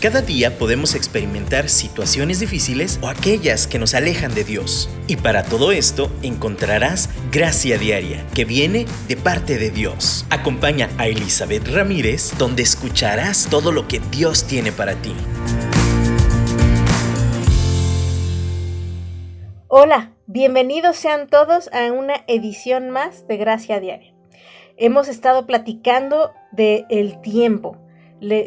Cada día podemos experimentar situaciones difíciles o aquellas que nos alejan de Dios. Y para todo esto encontrarás gracia diaria que viene de parte de Dios. Acompaña a Elizabeth Ramírez donde escucharás todo lo que Dios tiene para ti. Hola, bienvenidos sean todos a una edición más de Gracia Diaria. Hemos estado platicando de el tiempo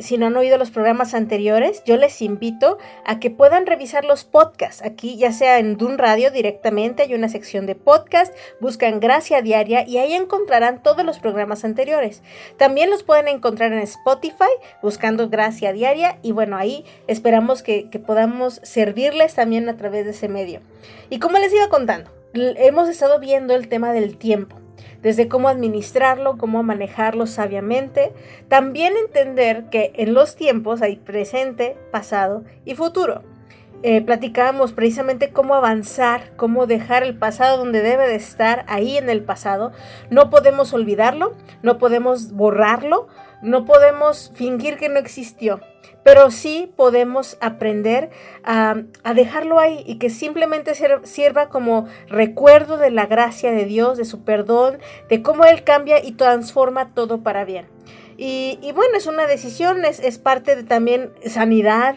si no han oído los programas anteriores, yo les invito a que puedan revisar los podcasts. Aquí, ya sea en Dun Radio directamente, hay una sección de podcast, buscan Gracia Diaria y ahí encontrarán todos los programas anteriores. También los pueden encontrar en Spotify buscando Gracia Diaria y bueno, ahí esperamos que, que podamos servirles también a través de ese medio. Y como les iba contando, hemos estado viendo el tema del tiempo desde cómo administrarlo, cómo manejarlo sabiamente. También entender que en los tiempos hay presente, pasado y futuro. Eh, platicábamos precisamente cómo avanzar, cómo dejar el pasado donde debe de estar, ahí en el pasado. No podemos olvidarlo, no podemos borrarlo, no podemos fingir que no existió, pero sí podemos aprender a, dejarlo ahí y que simplemente sirva como recuerdo de la gracia de Dios, de su perdón, de cómo Él cambia y transforma todo para bien. Y, bueno, es una decisión, es, es parte de también sanidad,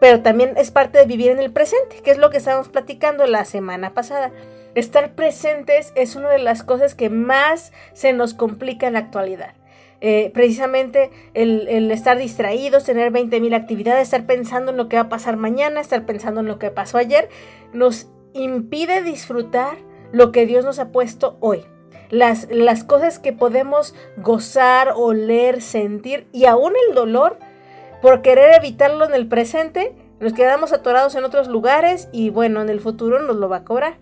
pero también es parte de vivir en el presente, que es lo que estábamos platicando la semana pasada. Estar presentes es una de las cosas que más se nos complica en la actualidad. Eh, precisamente el, estar distraídos, tener 20.000 actividades, estar pensando en lo que va a pasar mañana, estar pensando en lo que pasó ayer, nos impide disfrutar lo que Dios nos ha puesto hoy. Las, las cosas que podemos gozar, oler, sentir y aún el dolor por querer evitarlo en el presente, nos quedamos atorados en otros lugares y bueno, en el futuro nos lo va a cobrar.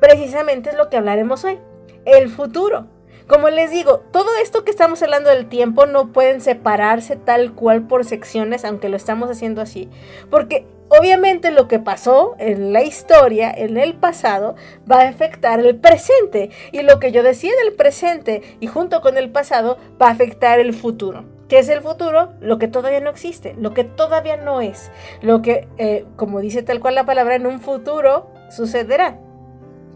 Precisamente es lo que hablaremos hoy. El futuro. Como les digo, todo esto que estamos hablando del tiempo no pueden separarse tal cual por secciones, aunque lo estamos haciendo así, porque obviamente lo que pasó en la historia, en el pasado, va a afectar el presente, y lo que yo decía del presente y junto con el pasado va a afectar el futuro. ¿Qué es el futuro? Lo que todavía no existe, lo que todavía no es, lo que, eh, como dice tal cual la palabra, en un futuro sucederá.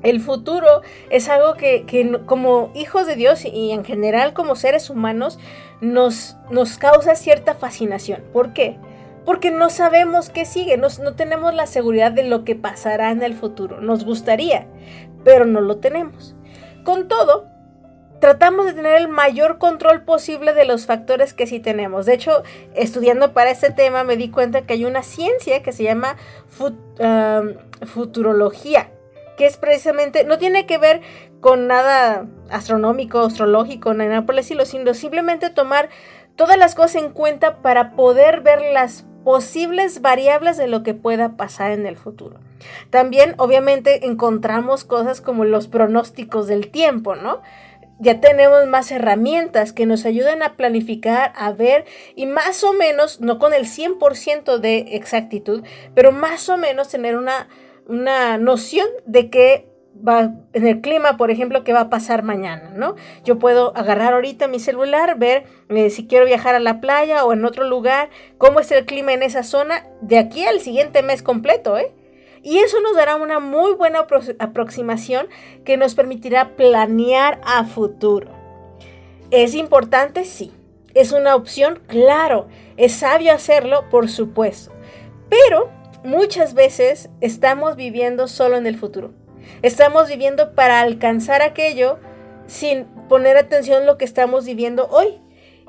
El futuro es algo que, como hijos de Dios y en general como seres humanos nos, nos causa cierta fascinación. ¿Por qué? Porque no sabemos qué sigue, no tenemos la seguridad de lo que pasará en el futuro. Nos gustaría, pero no lo tenemos. Con todo, tratamos de tener el mayor control posible de los factores que sí tenemos. De hecho, estudiando para este tema me di cuenta que hay una ciencia que se llama futurología que es precisamente, no tiene que ver con nada astronómico, astrológico, nada por sino simplemente tomar todas las cosas en cuenta para poder ver las posibles variables de lo que pueda pasar en el futuro. También, obviamente, encontramos cosas como los pronósticos del tiempo, ¿no? Ya tenemos más herramientas que nos ayudan a planificar, a ver y más o menos, no con el 100% de exactitud, pero más o menos tener una una noción de qué va en el clima, por ejemplo, qué va a pasar mañana, ¿no? Yo puedo agarrar ahorita mi celular, ver eh, si quiero viajar a la playa o en otro lugar, cómo es el clima en esa zona de aquí al siguiente mes completo, ¿eh? Y eso nos dará una muy buena aproximación que nos permitirá planear a futuro. ¿Es importante? Sí. ¿Es una opción? Claro. ¿Es sabio hacerlo? Por supuesto. Pero muchas veces estamos viviendo solo en el futuro. Estamos viviendo para alcanzar aquello sin poner atención en lo que estamos viviendo hoy.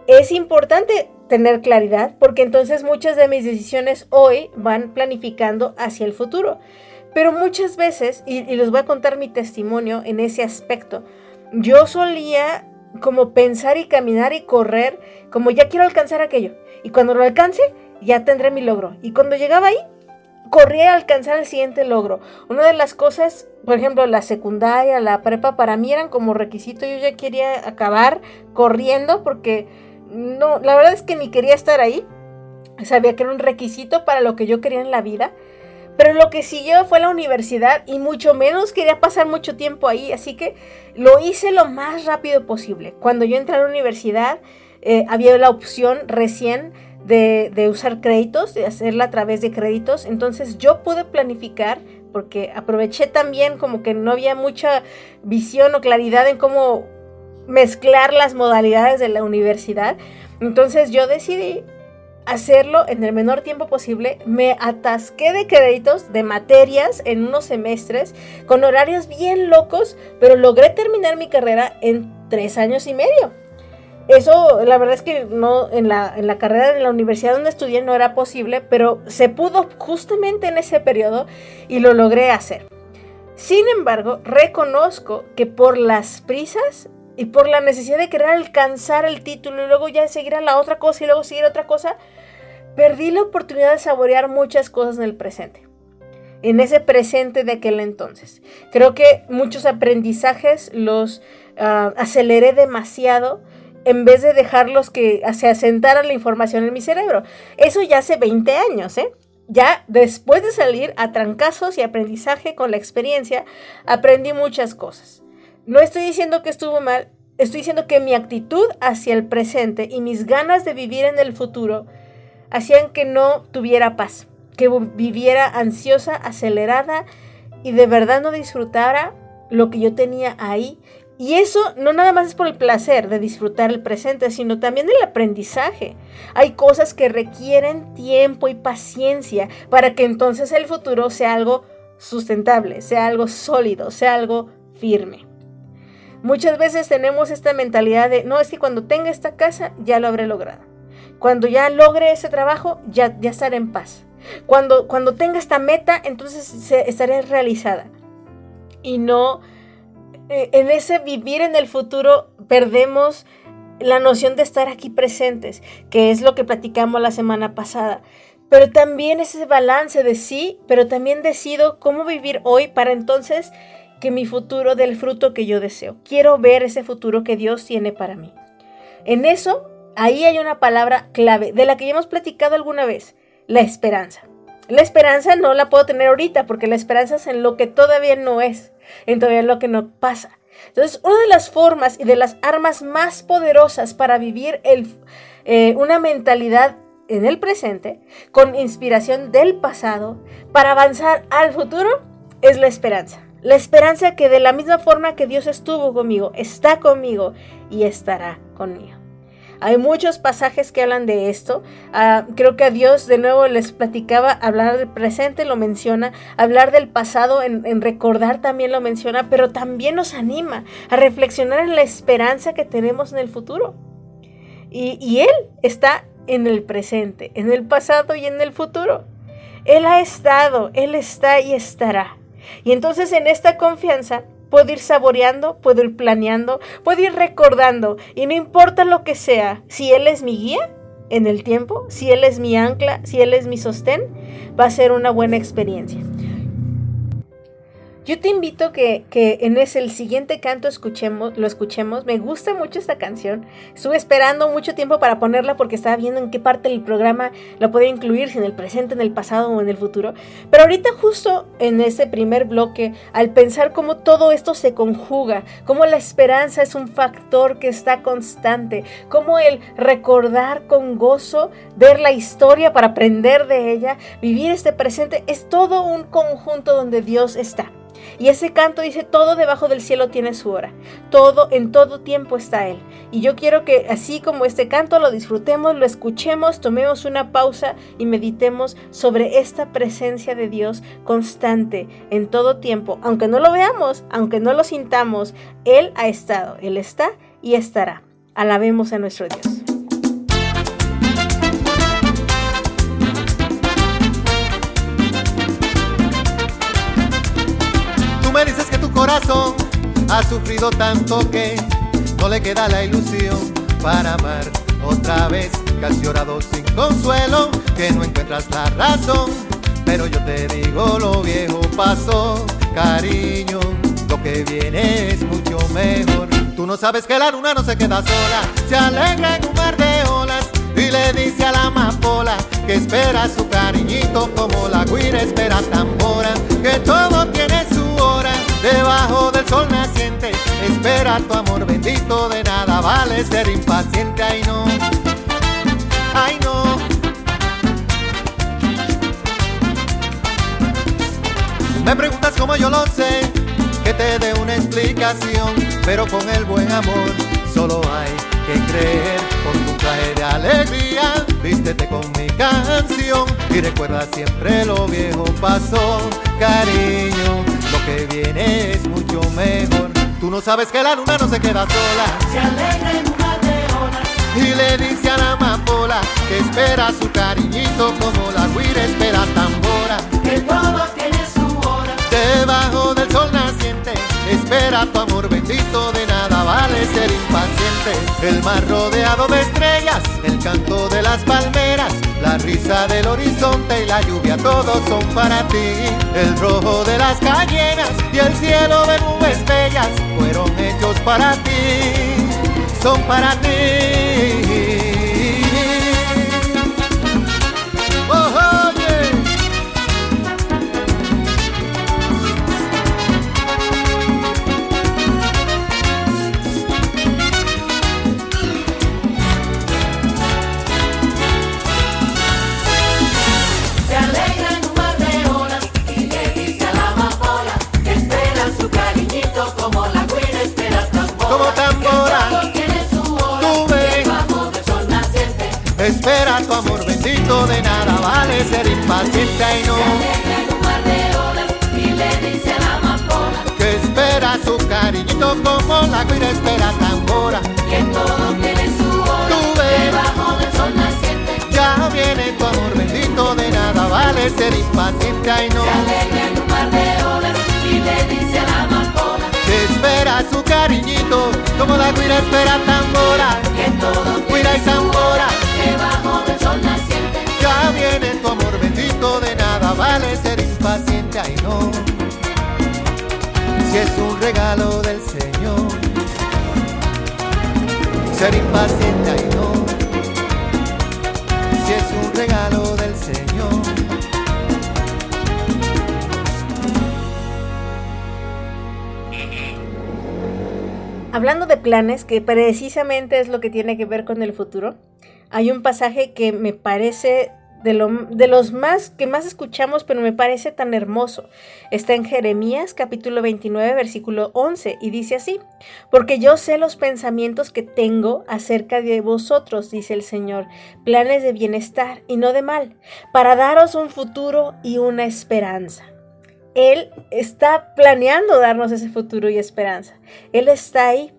Es importante tener claridad porque entonces muchas de mis decisiones hoy van planificando hacia el futuro. Pero muchas veces, y, les voy a contar mi testimonio en ese aspecto, yo solía como pensar y caminar y correr como ya quiero alcanzar aquello. Y cuando lo alcance, ya tendré mi logro. Y cuando llegaba ahí, corría a alcanzar el siguiente logro. Una de las cosas, por ejemplo, la secundaria, la prepa, para mí eran como requisito. Yo ya quería acabar corriendo porque no, la verdad es que ni quería estar ahí. Sabía que era un requisito para lo que yo quería en la vida. Pero lo que siguió fue la universidad y mucho menos quería pasar mucho tiempo ahí. Así que lo hice lo más rápido posible. Cuando yo entré a la universidad, eh, había la opción recién de, usar créditos, de hacerla a través de créditos. Entonces yo pude planificar porque aproveché también como que no había mucha visión o claridad en cómo mezclar las modalidades de la universidad. Entonces yo decidí hacerlo en el menor tiempo posible. Me atasqué de créditos, de materias en unos semestres, con horarios bien locos, pero logré terminar mi carrera en tres años y medio. Eso, la verdad es que no, en la, en la carrera de la universidad donde estudié no era posible, pero se pudo justamente en ese periodo y lo logré hacer. Sin embargo, reconozco que por las prisas y por la necesidad de querer alcanzar el título y luego ya seguir a la otra cosa y luego seguir a otra cosa, perdí la oportunidad de saborear muchas cosas en el presente. En ese presente de aquel entonces. Creo que muchos aprendizajes los ah, aceleré demasiado en vez de dejarlos que se asentara la información en mi cerebro. Eso ya hace 20 años, ¿eh? Ya después de salir a trancazos y aprendizaje con la experiencia, aprendí muchas cosas. No estoy diciendo que estuvo mal, estoy diciendo que mi actitud hacia el presente y mis ganas de vivir en el futuro hacían que no tuviera paz, que viviera ansiosa, acelerada y de verdad no disfrutara lo que yo tenía ahí y eso no nada más es por el placer de disfrutar el presente, sino también el aprendizaje. Hay cosas que requieren tiempo y paciencia para que entonces el futuro sea algo sustentable, sea algo sólido, sea algo firme. Muchas veces tenemos esta mentalidad de, no, es que cuando tenga esta casa ya lo habré logrado. Cuando ya logre ese trabajo, ya, ya estaré en paz. Cuando, cuando tenga esta meta, entonces estaré realizada. Y no en ese vivir en el futuro perdemos la noción de estar aquí presentes, que es lo que platicamos la semana pasada. Pero también ese balance de sí, pero también decido cómo vivir hoy para entonces que mi futuro dé el fruto que yo deseo. Quiero ver ese futuro que Dios tiene para mí. En eso, ahí hay una palabra clave de la que ya hemos platicado alguna vez, la esperanza. La esperanza no la puedo tener ahorita porque la esperanza es en lo que todavía no es, en todavía lo que no pasa. Entonces, una de las formas y de las armas más poderosas para vivir el, eh, una mentalidad en el presente, con inspiración del pasado, para avanzar al futuro, es la esperanza. La esperanza que de la misma forma que Dios estuvo conmigo, está conmigo y estará conmigo. Hay muchos pasajes que hablan de esto. Ah, creo que a Dios de nuevo les platicaba, hablar del presente lo menciona, hablar del pasado, en, recordar también lo menciona, pero también nos anima a reflexionar en la esperanza que tenemos en el futuro. Y, y Él está en el presente, en el pasado y en el futuro. Él ha estado, Él está y estará. Y entonces en esta confianza Puedo ir saboreando, puedo ir planeando, puedo ir recordando. Y no importa lo que sea, si Él es mi guía en el tiempo, si Él es mi ancla, si Él es mi sostén, va a ser una buena experiencia. Yo te invito que, que en ese el siguiente canto escuchemos, lo escuchemos. Me gusta mucho esta canción. Estuve esperando mucho tiempo para ponerla porque estaba viendo en qué parte del programa la podía incluir, si en el presente, en el pasado o en el futuro. Pero ahorita justo en ese primer bloque, al pensar cómo todo esto se conjuga, cómo la esperanza es un factor que está constante, cómo el recordar con gozo, ver la historia para aprender de ella, vivir este presente, es todo un conjunto donde Dios está. Y ese canto dice, todo debajo del cielo tiene su hora, todo en todo tiempo está Él. Y yo quiero que así como este canto lo disfrutemos, lo escuchemos, tomemos una pausa y meditemos sobre esta presencia de Dios constante en todo tiempo. Aunque no lo veamos, aunque no lo sintamos, Él ha estado, Él está y estará. Alabemos a nuestro Dios. Ha sufrido tanto que no le queda la ilusión para amar otra vez. Has llorado sin consuelo, que no encuentras la razón. Pero yo te digo, lo viejo pasó, cariño. Lo que viene es mucho mejor. Tú no sabes que la luna no se queda sola, se alegra en un mar de olas y le dice a la amapola que espera su cariñito como la guira espera tambora, que todo tiene debajo del sol naciente. Espera tu amor bendito, de nada vale ser impaciente, ay no, ay no. Me preguntas cómo yo lo sé, que te dé una explicación, pero con el buen amor solo hay que creer. Con tu traje de alegría, vístete con mi canción y recuerda siempre lo viejo pasó, cariño. Que viene es mucho mejor. Tú no sabes que la luna no se queda sola. Se alegra en una de. Y le dice a la amapola que espera su cariñito como la guira espera tambora. Que todo tiene su hora. Debajo del sol naciente, espera tu amor bendito, de nada vale ser impaciente. El mar rodeado de estrellas, el canto de las palmeras, la risa del horizonte y la lluvia, todos son para ti. El rojo de las cayenas y el cielo de nubes bellas fueron hechos para ti, son para ti. Como tambora. Tú naciente. Espera tu amor bendito, de nada vale ser impaciente y no. Que espera su cariñito como la guira espera tambora. que todo tiene su hora. Debajo del sol naciente. Ya viene tu amor bendito, de nada vale ser impaciente y no. Se alegra en un mar de olas y le dice a la espera su cariñito como la guira espera tambora. que todo Guira y tambora. Debajo del sol naciente. Ya viene tu amor bendito, de nada vale ser impaciente y no. Si es un regalo del Señor, ser impaciente y no. Hablando de planes, que precisamente es lo que tiene que ver con el futuro, hay un pasaje que me parece de, lo- de los más que más escuchamos, pero me parece tan hermoso. Está en Jeremías capítulo 29, versículo 11, y dice así, porque yo sé los pensamientos que tengo acerca de vosotros, dice el Señor, planes de bienestar y no de mal, para daros un futuro y una esperanza. Él está planeando darnos ese futuro y esperanza. Él está ahí.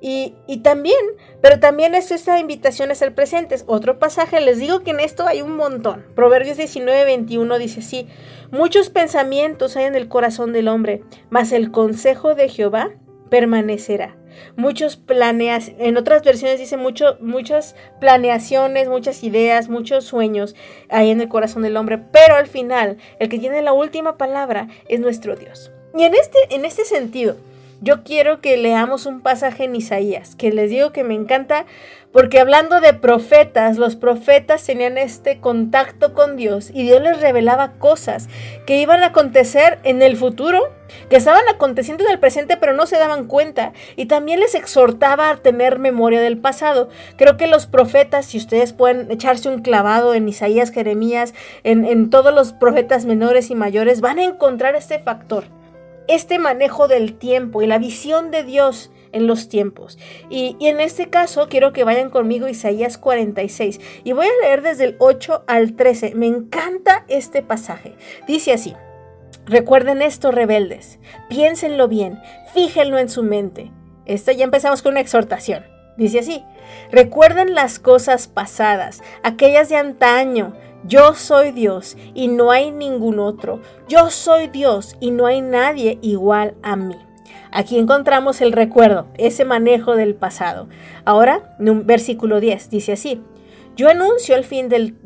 Y, y también, pero también es esa invitación a ser presentes. Otro pasaje, les digo que en esto hay un montón. Proverbios 19, 21 dice así, muchos pensamientos hay en el corazón del hombre, mas el consejo de Jehová permanecerá. Muchos planeas, en otras versiones dice muchas planeaciones, muchas ideas, muchos sueños hay en el corazón del hombre, pero al final el que tiene la última palabra es nuestro Dios. Y en este, en este sentido, yo quiero que leamos un pasaje en Isaías, que les digo que me encanta, porque hablando de profetas, los profetas tenían este contacto con Dios y Dios les revelaba cosas que iban a acontecer en el futuro, que estaban aconteciendo en el presente, pero no se daban cuenta. Y también les exhortaba a tener memoria del pasado. Creo que los profetas, si ustedes pueden echarse un clavado en Isaías, Jeremías, en, en todos los profetas menores y mayores, van a encontrar este factor este manejo del tiempo y la visión de Dios en los tiempos. Y, en este caso quiero que vayan conmigo Isaías 46 y voy a leer desde el 8 al 13. Me encanta este pasaje. Dice así. Recuerden esto, rebeldes. Piénsenlo bien. Fíjenlo en su mente. Esto ya empezamos con una exhortación. Dice así. Recuerden las cosas pasadas, aquellas de antaño. Yo soy Dios y no hay ningún otro. Yo soy Dios y no hay nadie igual a mí. Aquí encontramos el recuerdo, ese manejo del pasado. Ahora, en un versículo 10 dice así: Yo anuncio el fin del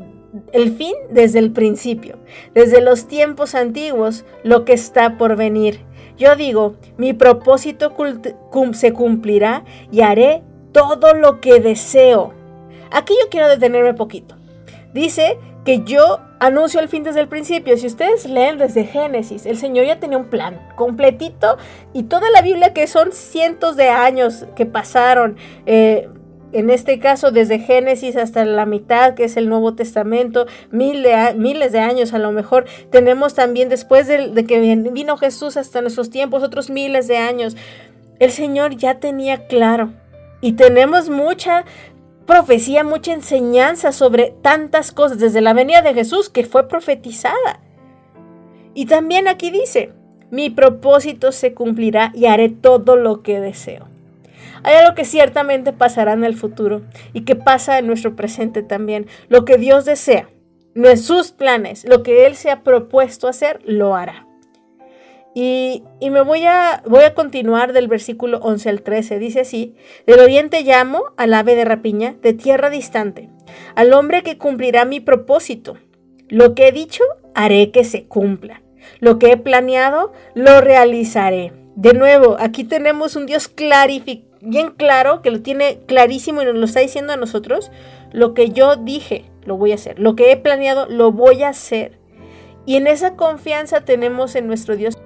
el fin desde el principio, desde los tiempos antiguos, lo que está por venir. Yo digo, mi propósito se cumplirá y haré todo lo que deseo. Aquí yo quiero detenerme poquito. Dice que yo anuncio el fin desde el principio. Si ustedes leen desde Génesis, el Señor ya tenía un plan completito y toda la Biblia que son cientos de años que pasaron. Eh, en este caso desde Génesis hasta la mitad, que es el Nuevo Testamento, miles de años a lo mejor. Tenemos también después de, de que vino Jesús hasta nuestros tiempos, otros miles de años. El Señor ya tenía claro. Y tenemos mucha profecía, mucha enseñanza sobre tantas cosas, desde la venida de Jesús que fue profetizada. Y también aquí dice, mi propósito se cumplirá y haré todo lo que deseo. Hay algo que ciertamente pasará en el futuro y que pasa en nuestro presente también. Lo que Dios desea, no es sus planes, lo que Él se ha propuesto hacer, lo hará. Y, me voy a, voy a continuar del versículo 11 al 13. Dice así, del oriente llamo al ave de rapiña, de tierra distante, al hombre que cumplirá mi propósito. Lo que he dicho, haré que se cumpla. Lo que he planeado, lo realizaré. De nuevo, aquí tenemos un Dios bien claro, que lo tiene clarísimo y nos lo está diciendo a nosotros. Lo que yo dije, lo voy a hacer. Lo que he planeado, lo voy a hacer. Y en esa confianza tenemos en nuestro Dios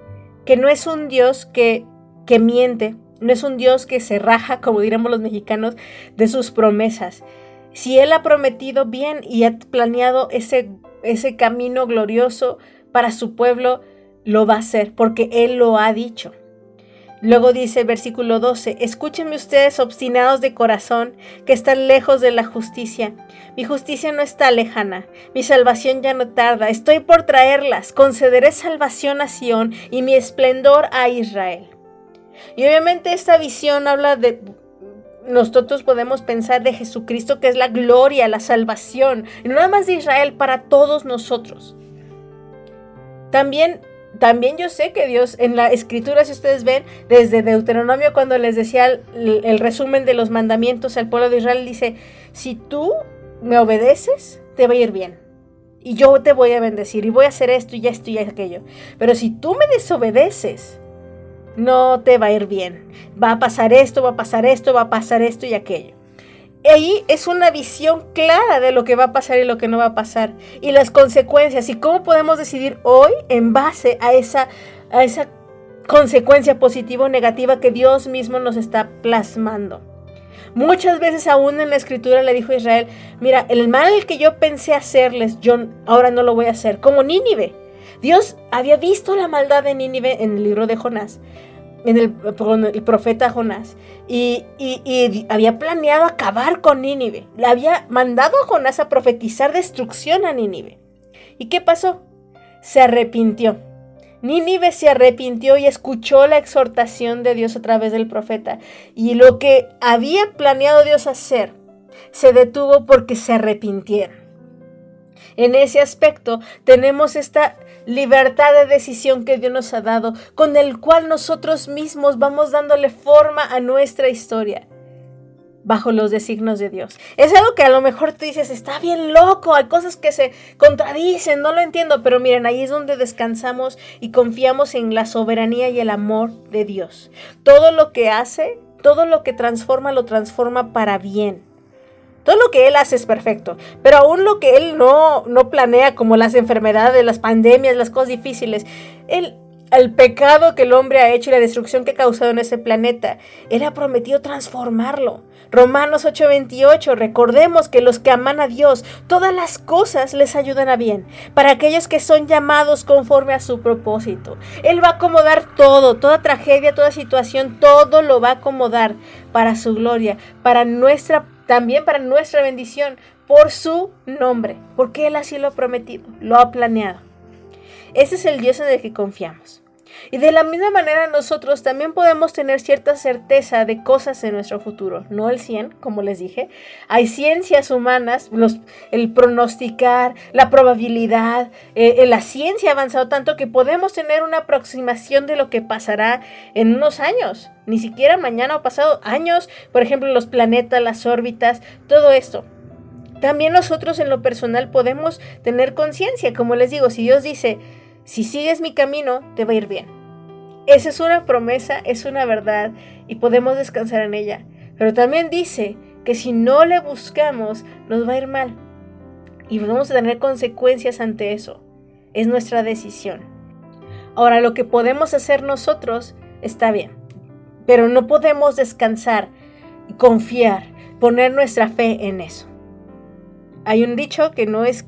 que no es un Dios que, que miente, no es un Dios que se raja, como diríamos los mexicanos, de sus promesas. Si Él ha prometido bien y ha planeado ese, ese camino glorioso para su pueblo, lo va a hacer, porque Él lo ha dicho. Luego dice el versículo 12, escúchenme ustedes obstinados de corazón, que están lejos de la justicia. Mi justicia no está lejana, mi salvación ya no tarda, estoy por traerlas, concederé salvación a Sión y mi esplendor a Israel. Y obviamente esta visión habla de, nosotros podemos pensar de Jesucristo que es la gloria, la salvación, y no nada más de Israel, para todos nosotros. También también yo sé que Dios en la escritura, si ustedes ven, desde Deuteronomio cuando les decía el, resumen de los mandamientos al pueblo de Israel, dice, si tú me obedeces, te va a ir bien. Y yo te voy a bendecir y voy a hacer esto y esto y aquello. Pero si tú me desobedeces, no te va a ir bien. Va a pasar esto, va a pasar esto, va a pasar esto y aquello ahí es una visión clara de lo que va a pasar y lo que no va a pasar y las consecuencias y cómo podemos decidir hoy en base a esa, a esa consecuencia positiva o negativa que Dios mismo nos está plasmando. Muchas veces aún en la escritura le dijo a Israel, mira, el mal que yo pensé hacerles, yo ahora no lo voy a hacer, como Nínive. Dios había visto la maldad de Nínive en el libro de Jonás, en el, profeta Jonás y, había planeado acabar con Nínive. Le había mandado a Jonás a profetizar destrucción a Nínive. ¿Y qué pasó? Se arrepintió. Nínive se arrepintió y escuchó la exhortación de Dios a través del profeta. Y lo que había planeado Dios hacer se detuvo porque se arrepintieron. En ese aspecto tenemos esta libertad de decisión que Dios nos ha dado, con el cual nosotros mismos vamos dándole forma a nuestra historia bajo los designos de Dios. Es algo que a lo mejor tú dices, está bien loco, hay cosas que se contradicen, no lo entiendo, pero miren, ahí es donde descansamos y confiamos en la soberanía y el amor de Dios. Todo lo que hace, todo lo que transforma, lo transforma para bien. Todo lo que Él hace es perfecto, pero aún lo que Él no, no planea, como las enfermedades, las pandemias, las cosas difíciles, el pecado que el hombre ha hecho y la destrucción que ha causado en ese planeta, Él ha prometido transformarlo. Romanos 8:28, recordemos que los que aman a Dios, todas las cosas les ayudan a bien, para aquellos que son llamados conforme a su propósito. Él va a acomodar todo, toda tragedia, toda situación, todo lo va a acomodar para su gloria, para nuestra también para nuestra bendición por su nombre, porque Él así lo ha prometido, lo ha planeado. Ese es el Dios en el que confiamos. Y de la misma manera nosotros también podemos tener cierta certeza de cosas en nuestro futuro, no el 100, como les dije. Hay ciencias humanas, los, el pronosticar, la probabilidad, eh, la ciencia ha avanzado tanto que podemos tener una aproximación de lo que pasará en unos años, ni siquiera mañana o pasado, años, por ejemplo, los planetas, las órbitas, todo esto. También nosotros en lo personal podemos tener conciencia, como les digo, si Dios dice, si sigues mi camino, te va a ir bien. Esa es una promesa, es una verdad y podemos descansar en ella. Pero también dice que si no le buscamos, nos va a ir mal. Y vamos a tener consecuencias ante eso. Es nuestra decisión. Ahora, lo que podemos hacer nosotros está bien. Pero no podemos descansar confiar poner nuestra fe en eso. Hay un dicho que no es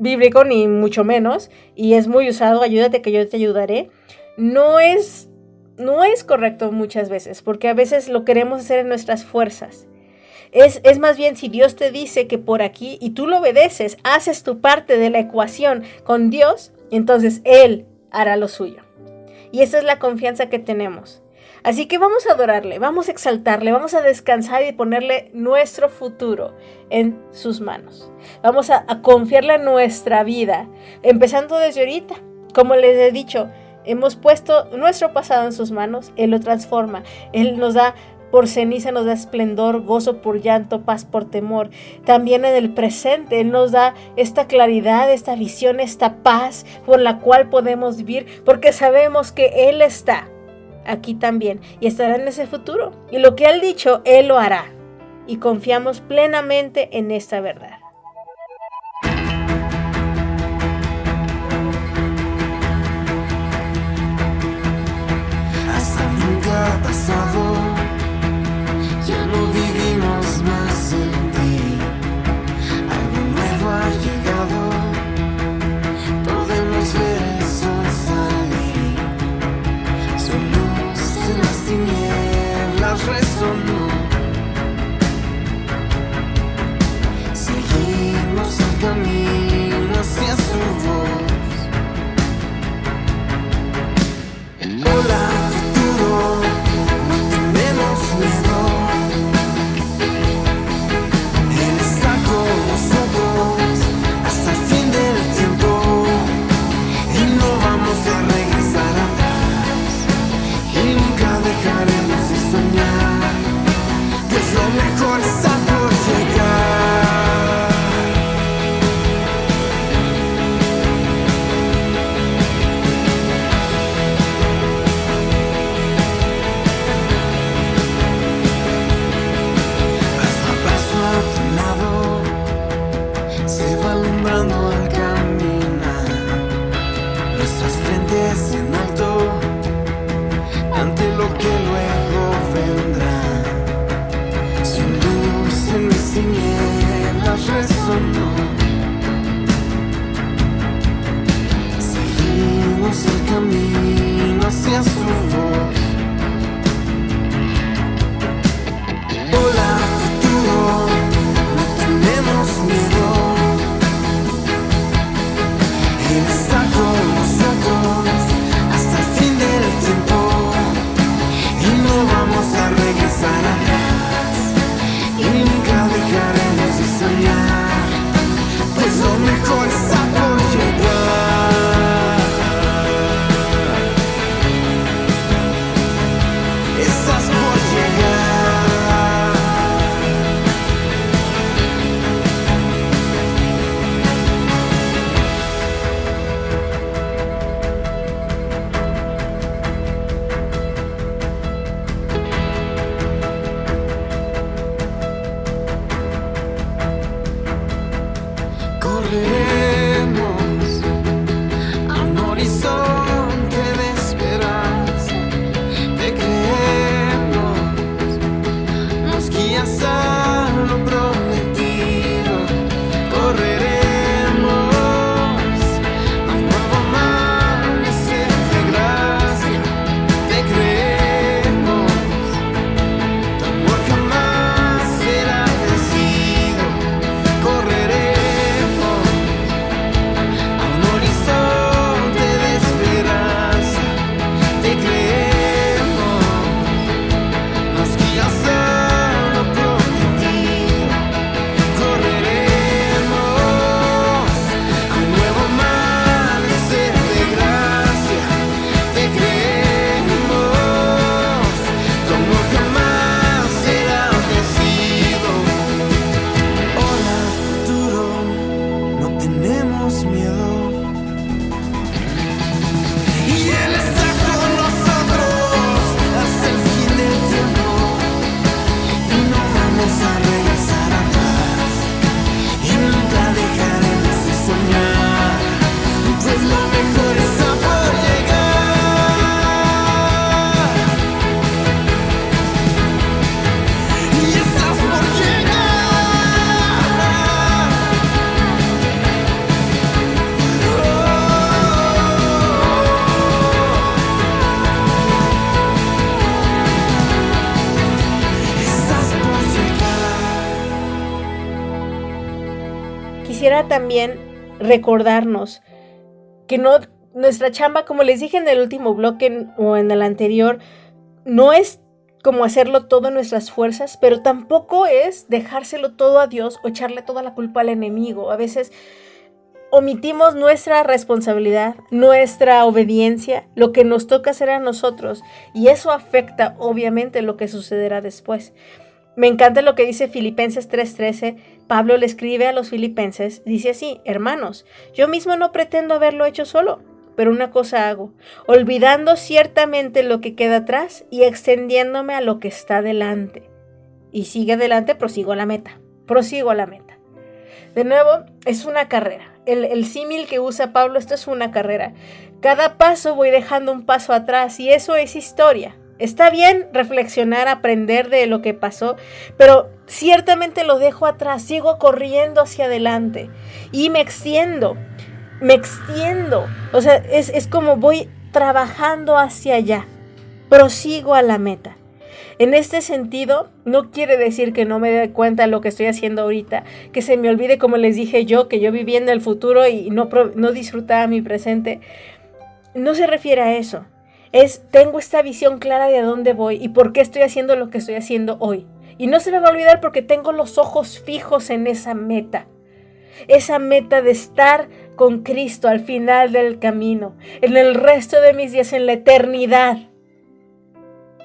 bíblico ni mucho menos y es muy usado, ayúdate que yo te ayudaré. No es no es correcto muchas veces, porque a veces lo queremos hacer en nuestras fuerzas. Es, es, más bien si Dios te dice que por aquí y tú lo obedeces, haces tu parte de la ecuación con Dios, entonces Él hará lo suyo. Y esa es la confianza que tenemos. Así que vamos a adorarle, vamos a exaltarle, vamos a descansar y ponerle nuestro futuro en sus manos. Vamos a, confiarle nuestra vida, empezando desde ahorita. Como les he dicho, hemos puesto nuestro pasado en sus manos, Él lo transforma, Él nos da por ceniza nos da esplendor, gozo por llanto, paz por temor. También en el presente Él nos da esta claridad, esta visión, esta paz por la cual podemos vivir, porque sabemos que Él está aquí también y estará en ese futuro. Y lo que Él ha dicho, Él lo hará. Y confiamos plenamente en esta verdad. Hasta nunca ha pasado, ya no vivimos más en ti. Algo nuevo ha llegado, también recordarnos que no nuestra chamba, como les dije en el último bloque o en el anterior, no es como hacerlo todo en nuestras fuerzas, pero tampoco es dejárselo todo a Dios o echarle toda la culpa al enemigo. A veces omitimos nuestra responsabilidad, nuestra obediencia, lo que nos toca hacer a nosotros, y eso afecta obviamente lo que sucederá después. Me encanta lo que dice Filipenses 3:13. Pablo le escribe a los filipenses, dice así, hermanos, yo mismo no pretendo haberlo hecho solo pero una cosa hago, olvidando ciertamente lo que queda atrás y extendiéndome a lo que está delante. Y sigue adelante, prosigo a la meta, prosigo a la meta. De nuevo, es una carrera. El, el símil que usa Pablo, esto es una carrera. Cada paso voy dejando un paso atrás y eso es historia. Está bien reflexionar, aprender de lo que pasó, pero ciertamente lo dejo atrás, sigo corriendo hacia adelante y me extiendo me extiendo. O sea, es, como voy trabajando hacia allá. Prosigo a la meta. En este sentido, no quiere decir que no me dé cuenta de lo que estoy haciendo ahorita, que se me olvide, como les dije yo, que yo vivía en el futuro y no, no disfrutaba mi presente. No se refiere a eso. Es, tengo esta visión clara de a dónde voy y por qué estoy haciendo lo que estoy haciendo hoy. Y no se me va a olvidar porque tengo los ojos fijos en esa meta. Esa meta de estar con Cristo al final del camino, en el resto de mis días, en la eternidad.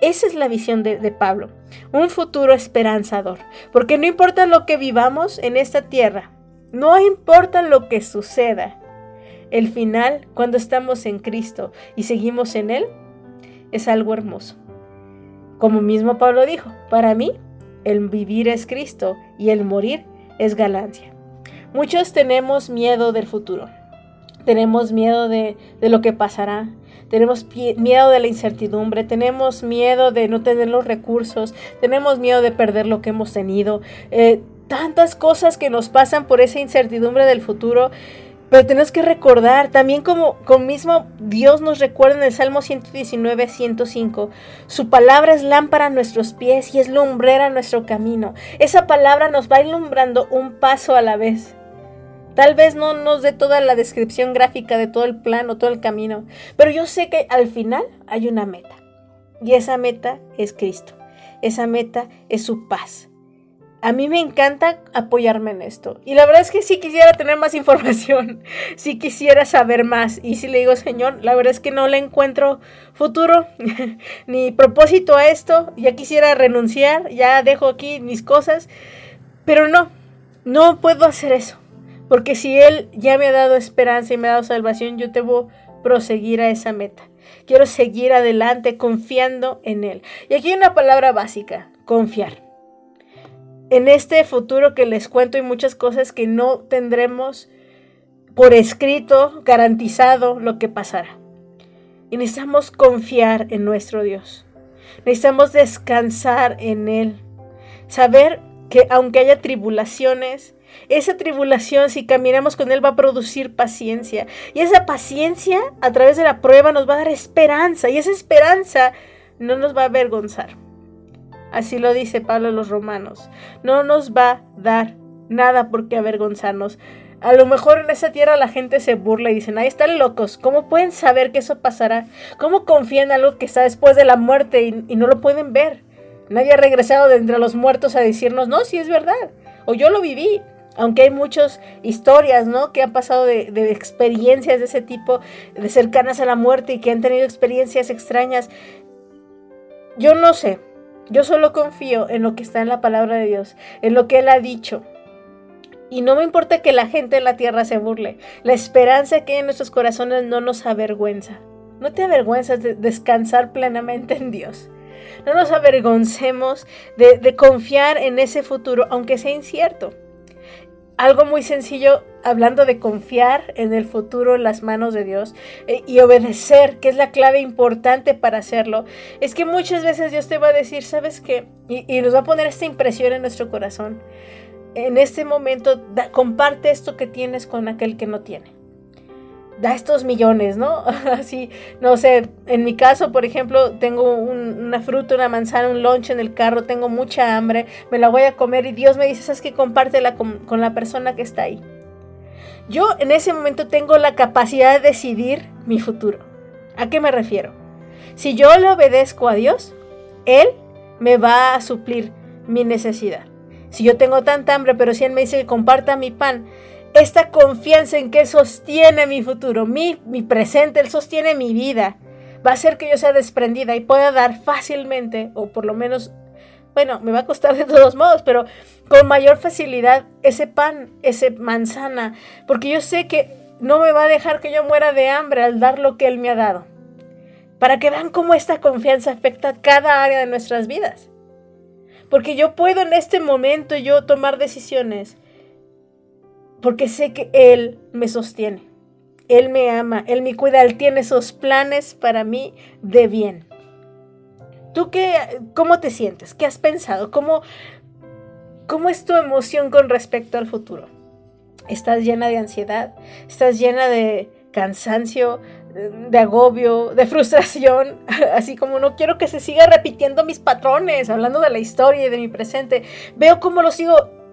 Esa es la visión de, Pablo, un futuro esperanzador, porque no importa lo que vivamos en esta tierra, no importa lo que suceda, el final, cuando estamos en Cristo y seguimos en Él, es algo hermoso. Como mismo Pablo dijo, para mí el vivir es Cristo y el morir es ganancia. Muchos tenemos miedo del futuro. Tenemos miedo de, lo que pasará. Tenemos miedo de la incertidumbre. Tenemos miedo de no tener los recursos. Tenemos miedo de perder lo que hemos tenido. Eh, tantas cosas que nos pasan por esa incertidumbre del futuro pero tenemos que recordar, también como, como mismo Dios nos recuerda en el Salmo 119, 105, su palabra es lámpara a nuestros pies y es lumbrera a nuestro camino. Esa palabra nos va ilumbrando un paso a la vez. Tal vez no nos dé toda la descripción gráfica de todo el plano, todo el camino, pero yo sé que al final hay una meta. Y esa meta es Cristo. Esa meta es su paz a mí me encanta apoyarme en esto. Y la verdad es que sí quisiera tener más información, sí quisiera saber más. Y si le digo, Señor, la verdad es que no le encuentro futuro ni propósito a esto, ya quisiera renunciar, ya dejo aquí mis cosas, pero no, no puedo hacer eso. Porque si Él ya me ha dado esperanza y me ha dado salvación, yo debo proseguir a esa meta. Quiero seguir adelante confiando en Él. Y aquí hay una palabra básica, confiar en este futuro que les cuento hay muchas cosas que no tendremos por escrito, garantizado lo que pasará. Y necesitamos confiar en nuestro Dios. Necesitamos descansar en Él. Saber que aunque haya tribulaciones, esa tribulación, si caminamos con Él, va a producir paciencia. Y esa paciencia, a través de la prueba, nos va a dar esperanza. Y esa esperanza no nos va a avergonzar. Así lo dice Pablo a los romanos. No nos va a dar nada por qué avergonzarnos. A lo mejor en esa tierra la gente se burla y dicen, ahí están locos, ¿cómo pueden saber que eso pasará? ¿Cómo confían en algo que está después de la muerte y, no lo pueden ver? Nadie ha regresado de entre los muertos a decirnos, no, sí es verdad, o yo lo viví. Aunque hay muchas historias, ¿no? Que han pasado de, de experiencias de ese tipo, de cercanas a la muerte y que han tenido experiencias extrañas. Yo no sé, yo solo confío en lo que está en la palabra de Dios, en lo que Él ha dicho. Y no me importa que la gente en la tierra se burle. La esperanza que hay en nuestros corazones no nos avergüenza. No te avergüenzas de descansar plenamente en Dios. No nos avergoncemos de, de confiar en ese futuro, aunque sea incierto algo muy sencillo, hablando de confiar en el futuro en las manos de Dios eh, y obedecer, que es la clave importante para hacerlo, es que muchas veces Dios te va a decir, ¿sabes qué? Y, nos va a poner esta impresión en nuestro corazón. En este momento, comparte esto que tienes con aquel que no tiene da estos millones, ¿no? Así, no sé, en mi caso, por ejemplo, tengo una fruta, una manzana, un lunch en el carro, tengo mucha hambre, me la voy a comer y Dios me dice, ¿sabes qué? Compártela con, con la persona que está ahí. yo en ese momento tengo la capacidad de decidir mi futuro. ¿A qué me refiero? Si yo le obedezco a Dios, Él me va a suplir mi necesidad. Si yo tengo tanta hambre, pero si Él me dice que comparta mi pan, esta confianza en que Él sostiene mi futuro, mi, mi presente, Él sostiene mi vida, va a hacer que yo sea desprendida y pueda dar fácilmente, o por lo menos, bueno, me va a costar de todos modos, pero con mayor facilidad ese pan, ese manzana, porque yo sé que no me va a dejar que yo muera de hambre al dar lo que Él me ha dado. Para que vean cómo esta confianza afecta cada área de nuestras vidas. Porque yo puedo en este momento yo tomar decisiones. Porque sé que Él me sostiene. Él me ama, Él me cuida, Él tiene esos planes para mí de bien. ¿Tú qué, cómo te sientes? ¿Qué has pensado? ¿Cómo, ¿Cómo es tu emoción con respecto al futuro? ¿Estás llena de ansiedad? ¿Estás llena de cansancio? de agobio, de frustración, así como no quiero que se siga repitiendo mis patrones, hablando de la historia y de mi presente. Veo cómo lo sigo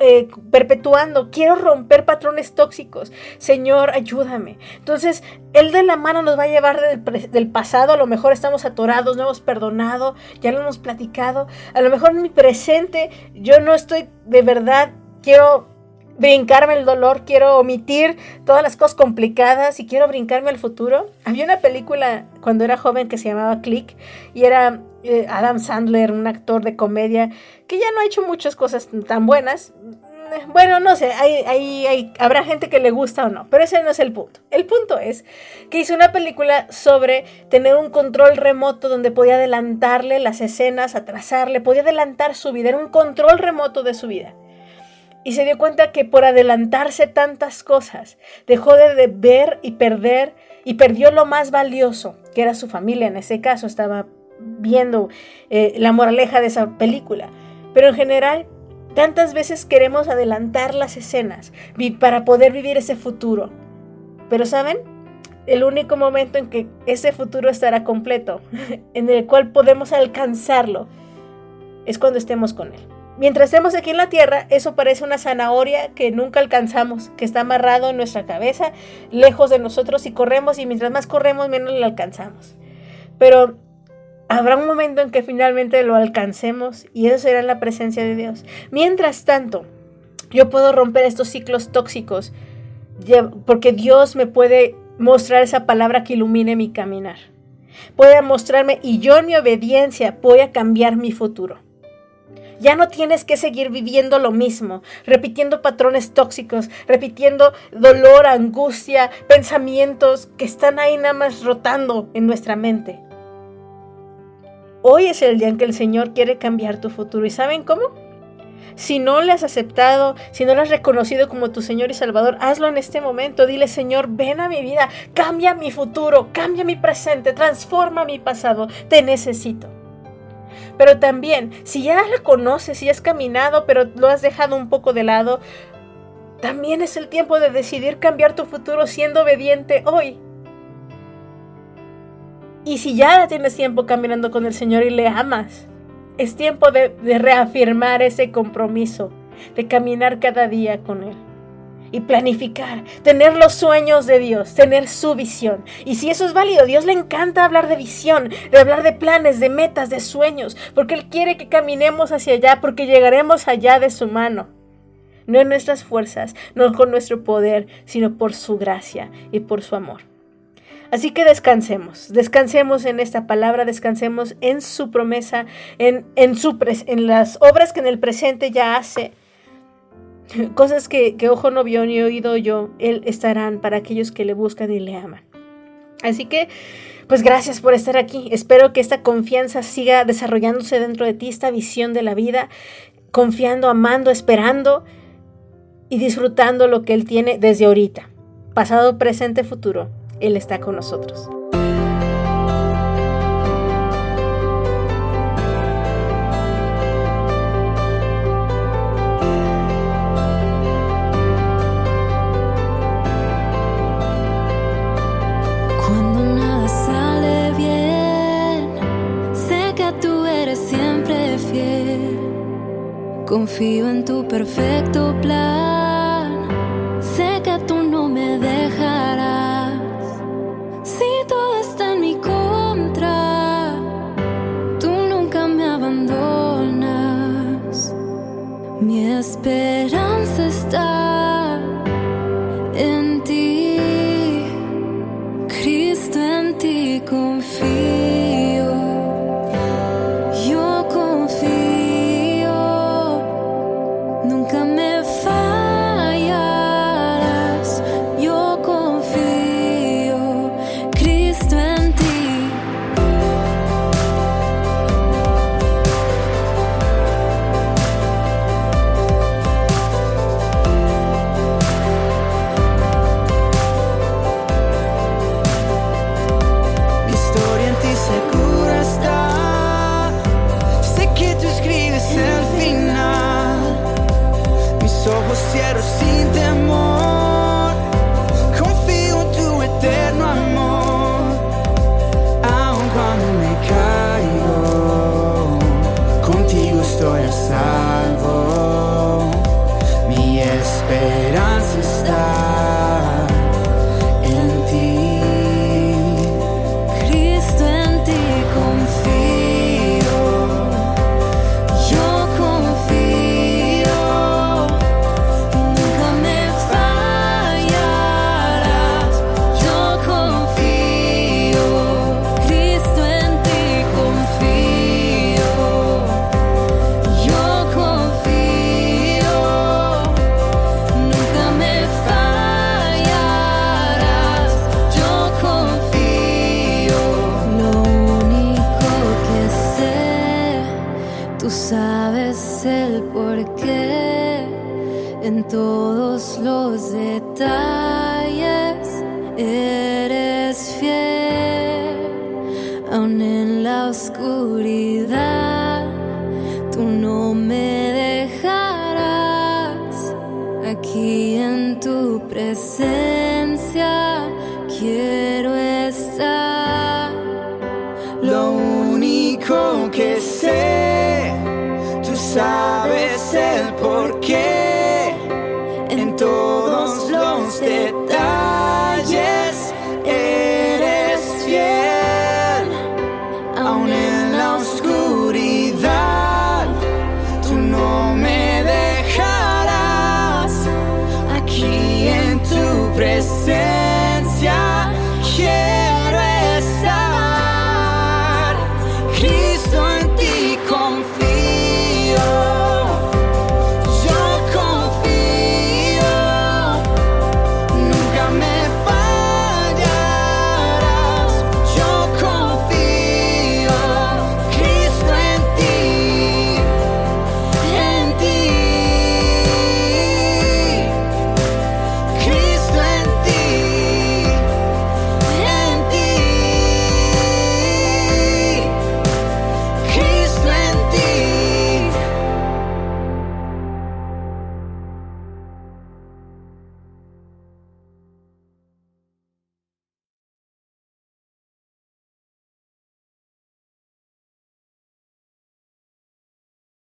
eh, perpetuando, quiero romper patrones tóxicos. Señor, ayúdame. Entonces, Él de la mano nos va a llevar del, del, pasado, a lo mejor estamos atorados, no hemos perdonado, ya lo hemos platicado. A lo mejor en mi presente yo no estoy de verdad, quiero brincarme el dolor, quiero omitir todas las cosas complicadas y quiero brincarme al futuro. Había una película cuando era joven que se llamaba Click y era eh, Adam Sandler, un actor de comedia que ya no ha hecho muchas cosas tan buenas. Bueno, no sé, hay, habrá gente que le gusta o no, pero ese no es el punto. El punto es que hizo una película sobre tener un control remoto donde podía adelantarle las escenas, atrasarle, podía adelantar su vida, era un control remoto de su vida y se dio cuenta que por adelantarse tantas cosas, dejó de ver y perder y perdió lo más valioso, que era su familia. En ese caso estaba viendo eh, la moraleja de esa película. Pero en general, tantas veces queremos adelantar las escenas para poder vivir ese futuro. Pero ¿saben? El único momento en que ese futuro estará completo, en el cual podemos alcanzarlo, es cuando estemos con Él. Mientras estemos aquí en la tierra, eso parece una zanahoria que nunca alcanzamos, que está amarrado en nuestra cabeza, lejos de nosotros y corremos y mientras más corremos menos lo alcanzamos. Pero habrá un momento en que finalmente lo alcancemos y eso será en la presencia de Dios. Mientras tanto, yo puedo romper estos ciclos tóxicos porque Dios me puede mostrar esa palabra que ilumine mi caminar. Puede mostrarme y yo en mi obediencia voy a cambiar mi futuro. Ya no tienes que seguir viviendo lo mismo, repitiendo patrones tóxicos, repitiendo dolor, angustia, pensamientos que están ahí nada más rotando en nuestra mente. Hoy es el día en que el Señor quiere cambiar tu futuro. ¿Y saben cómo? Si no le has aceptado, si no le has reconocido como tu Señor y Salvador, hazlo en este momento. Dile, Señor, ven a mi vida, cambia mi futuro, cambia mi presente, transforma mi pasado. Te necesito. Pero también, si ya la conoces, si has caminado, pero lo has dejado un poco de lado, también es el tiempo de decidir cambiar tu futuro siendo obediente hoy. Y si ya tienes tiempo caminando con el Señor y le amas, es tiempo de, reafirmar ese compromiso, de caminar cada día con Él y planificar, tener los sueños de Dios, tener su visión. Y si eso es válido, Dios le encanta hablar de visión, de hablar de planes, de metas, de sueños, porque Él quiere que caminemos hacia allá, porque llegaremos allá de su mano. No en nuestras fuerzas, no con nuestro poder, sino por su gracia y por su amor. Así que descansemos, descansemos en esta palabra, descansemos en su promesa, en, en, su en las obras que en el presente ya hace Cosas que, ojo no vio ni oído yo, Él estarán para aquellos que le buscan y le aman. Así que, pues gracias por estar aquí. Espero que esta confianza siga desarrollándose dentro de ti, esta visión de la vida, confiando, amando, esperando y disfrutando lo que Él tiene desde ahorita. Pasado, presente, futuro. Él está con nosotros. Confío en tu perfecto plan. Sé que esperanza está. todos los detalles, eres fiel, aún en la oscuridad, tú no me dejarás aquí en tu presencia, quiero estar. Lo único que sé, tú sabes el porqué.